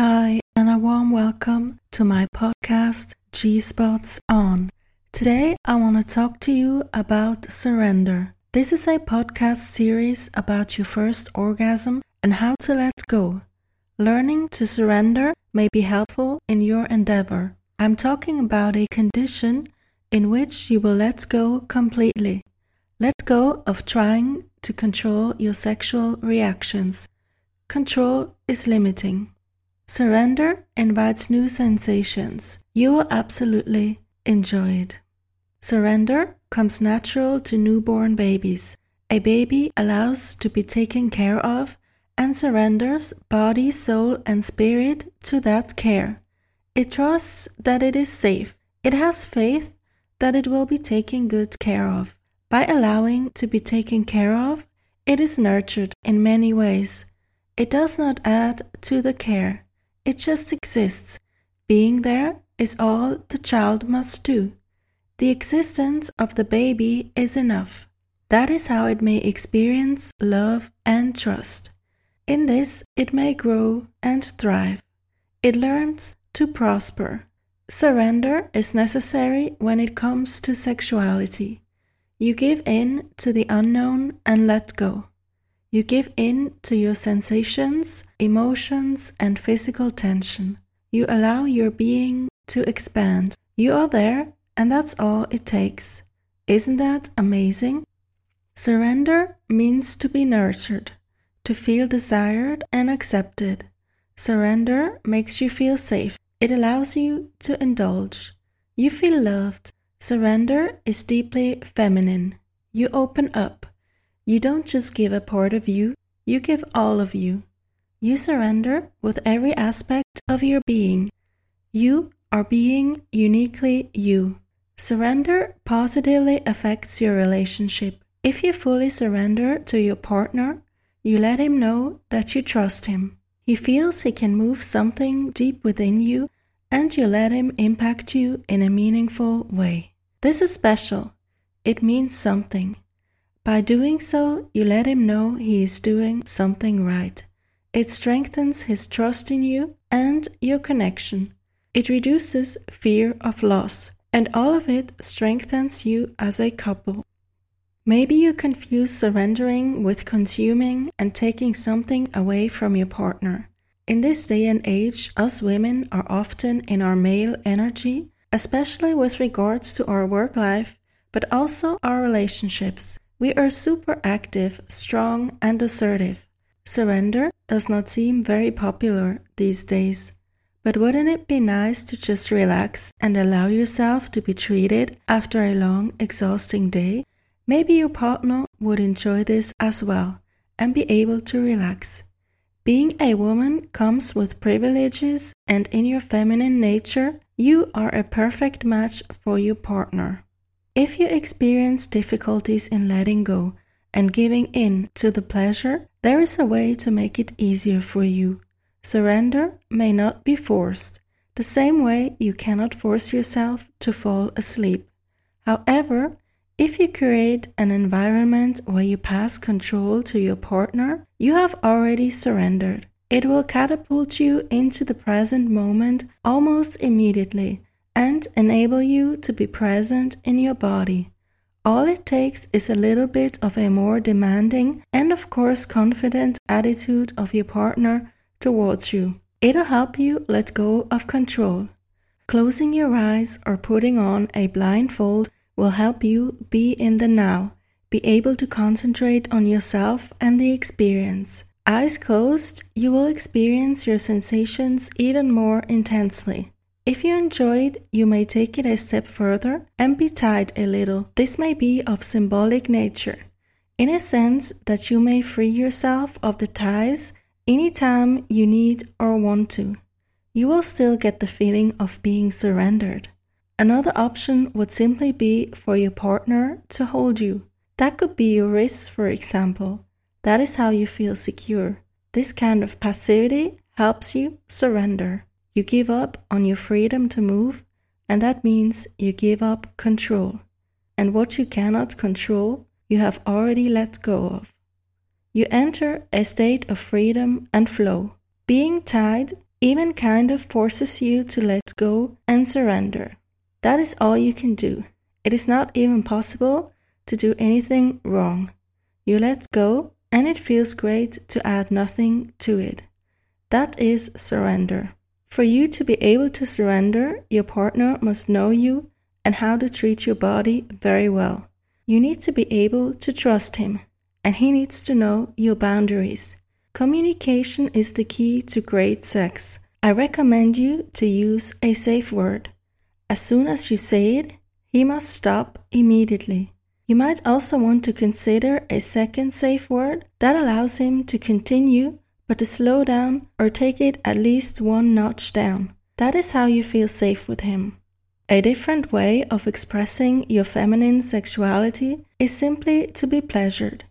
Hi, and a warm welcome to my podcast G Spots On. Today, I want to talk to you about surrender. This is a podcast series about your first orgasm and how to let go. Learning to surrender may be helpful in your endeavor. I'm talking about a condition in which you will let go completely. Let go of trying to control your sexual reactions. Control is limiting. Surrender invites new sensations. You will absolutely enjoy it. Surrender comes natural to newborn babies. A baby allows to be taken care of and surrenders body, soul, and spirit to that care. It trusts that it is safe. It has faith that it will be taken good care of. By allowing to be taken care of, it is nurtured in many ways. It does not add to the care. It just exists. Being there is all the child must do. The existence of the baby is enough. That is how it may experience love and trust. In this, it may grow and thrive. It learns to prosper. Surrender is necessary when it comes to sexuality. You give in to the unknown and let go. You give in to your sensations, emotions, and physical tension. You allow your being to expand. You are there, and that's all it takes. Isn't that amazing? Surrender means to be nurtured, to feel desired and accepted. Surrender makes you feel safe. It allows you to indulge. You feel loved. Surrender is deeply feminine. You open up. You don't just give a part of you, you give all of you. You surrender with every aspect of your being. You are being uniquely you. Surrender positively affects your relationship. If you fully surrender to your partner, you let him know that you trust him. He feels he can move something deep within you, and you let him impact you in a meaningful way. This is special. It means something. By doing so, you let him know he is doing something right. It strengthens his trust in you and your connection. It reduces fear of loss, and all of it strengthens you as a couple. Maybe you confuse surrendering with consuming and taking something away from your partner. In this day and age, us women are often in our male energy, especially with regards to our work life, but also our relationships. We are super active, strong, and assertive. Surrender does not seem very popular these days. But wouldn't it be nice to just relax and allow yourself to be treated after a long, exhausting day? Maybe your partner would enjoy this as well and be able to relax. Being a woman comes with privileges, and in your feminine nature, you are a perfect match for your partner. If you experience difficulties in letting go and giving in to the pleasure, there is a way to make it easier for you. Surrender may not be forced, the same way you cannot force yourself to fall asleep. However, if you create an environment where you pass control to your partner, you have already surrendered. It will catapult you into the present moment almost immediately and enable you to be present in your body. All it takes is a little bit of a more demanding and, of course, confident attitude of your partner towards you. It'll help you let go of control. Closing your eyes or putting on a blindfold will help you be in the now, be able to concentrate on yourself and the experience. Eyes closed, you will experience your sensations even more intensely. If you enjoyed, you may take it a step further and be tied a little. This may be of symbolic nature, in a sense that you may free yourself of the ties anytime you need or want to. You will still get the feeling of being surrendered. Another option would simply be for your partner to hold you. That could be your wrists, for example. That is how you feel secure. This kind of passivity helps you surrender. You give up on your freedom to move, and that means you give up control. And what you cannot control, you have already let go of. You enter a state of freedom and flow. Being tied, even kind of forces you to let go and surrender. That is all you can do. It is not even possible to do anything wrong. You let go, and it feels great to add nothing to it. That is surrender. For you to be able to surrender, your partner must know you and how to treat your body very well. You need to be able to trust him, and he needs to know your boundaries. Communication is the key to great sex. I recommend you to use a safe word. As soon as you say it, he must stop immediately. You might also want to consider a second safe word that allows him to continue, but to slow down or take it at least one notch down. That is how you feel safe with him. A different way of expressing your feminine sexuality is simply to be pleasured.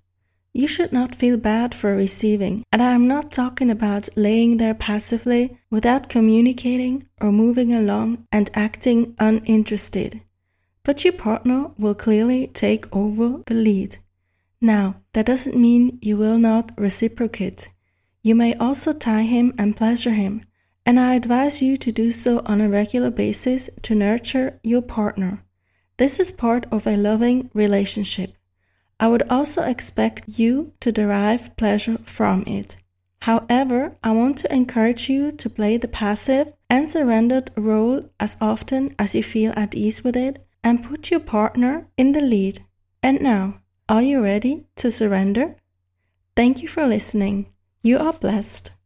You should not feel bad for receiving, and I am not talking about laying there passively without communicating or moving along and acting uninterested. But your partner will clearly take over the lead. Now, that doesn't mean you will not reciprocate. You may also tie him and pleasure him, and I advise you to do so on a regular basis to nurture your partner. This is part of a loving relationship. I would also expect you to derive pleasure from it. However, I want to encourage you to play the passive and surrendered role as often as you feel at ease with it and put your partner in the lead. And now, are you ready to surrender? Thank you for listening. You are blessed.